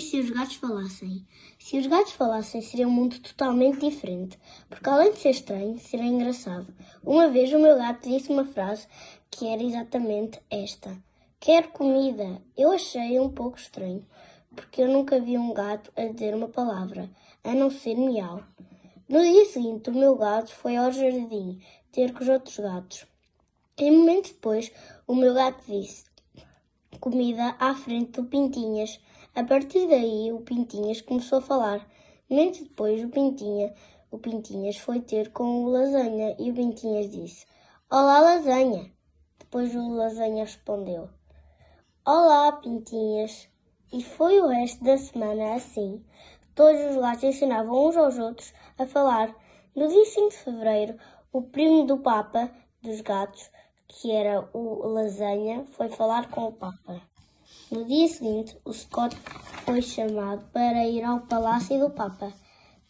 E se os gatos falassem? Se os gatos falassem, seria um mundo totalmente diferente, porque além de ser estranho, seria engraçado. Uma vez o meu gato disse uma frase que era exatamente esta: Quero comida. Eu achei um pouco estranho, porque eu nunca vi um gato a dizer uma palavra, a não ser miau. No dia seguinte, o meu gato foi ao jardim ter com os outros gatos. E momentos depois, o meu gato disse: Comida à frente do Pintinhas. A partir daí, o Pintinhas começou a falar. Momentos depois, o Pintinha, o Pintinhas foi ter com o Lasanha e o Pintinhas disse: Olá, Lasanha. Depois o Lasanha respondeu: Olá, Pintinhas. E foi o resto da semana assim. Todos os gatos ensinavam uns aos outros a falar. No dia 5 de fevereiro, o primo do Papa dos gatos que era o Lasanha, foi falar com o Papa. No dia seguinte, o Scott foi chamado para ir ao palácio do Papa,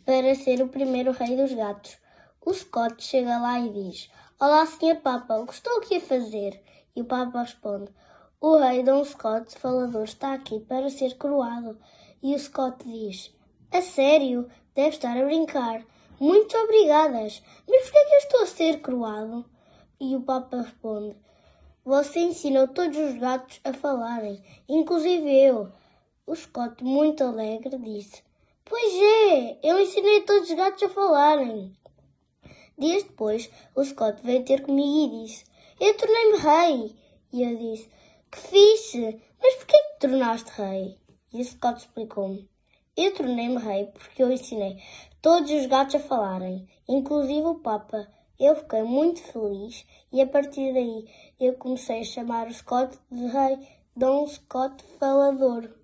para ser o primeiro rei dos gatos. O Scott chega lá e diz: Olá, Sr. Papa, o que estou aqui a fazer? E o Papa responde: O rei Dom Scott Falador está aqui para ser coroado. E o Scott diz: A sério? Deve estar a brincar. Muito obrigadas. Mas por que é que eu estou a ser coroado? E o Papa responde: Você ensinou todos os gatos a falarem, inclusive eu. O Scott, muito alegre, disse: Pois é, eu ensinei todos os gatos a falarem. Dias depois, o Scott veio ter comigo e disse: Eu tornei-me rei. E eu disse: Que fixe! Mas porquê que te tornaste rei? E o Scott explicou-me: Eu tornei-me rei porque eu ensinei todos os gatos a falarem, inclusive o Papa. Eu fiquei muito feliz e a partir daí eu comecei a chamar o Scott de Rei Dom Scott Falador.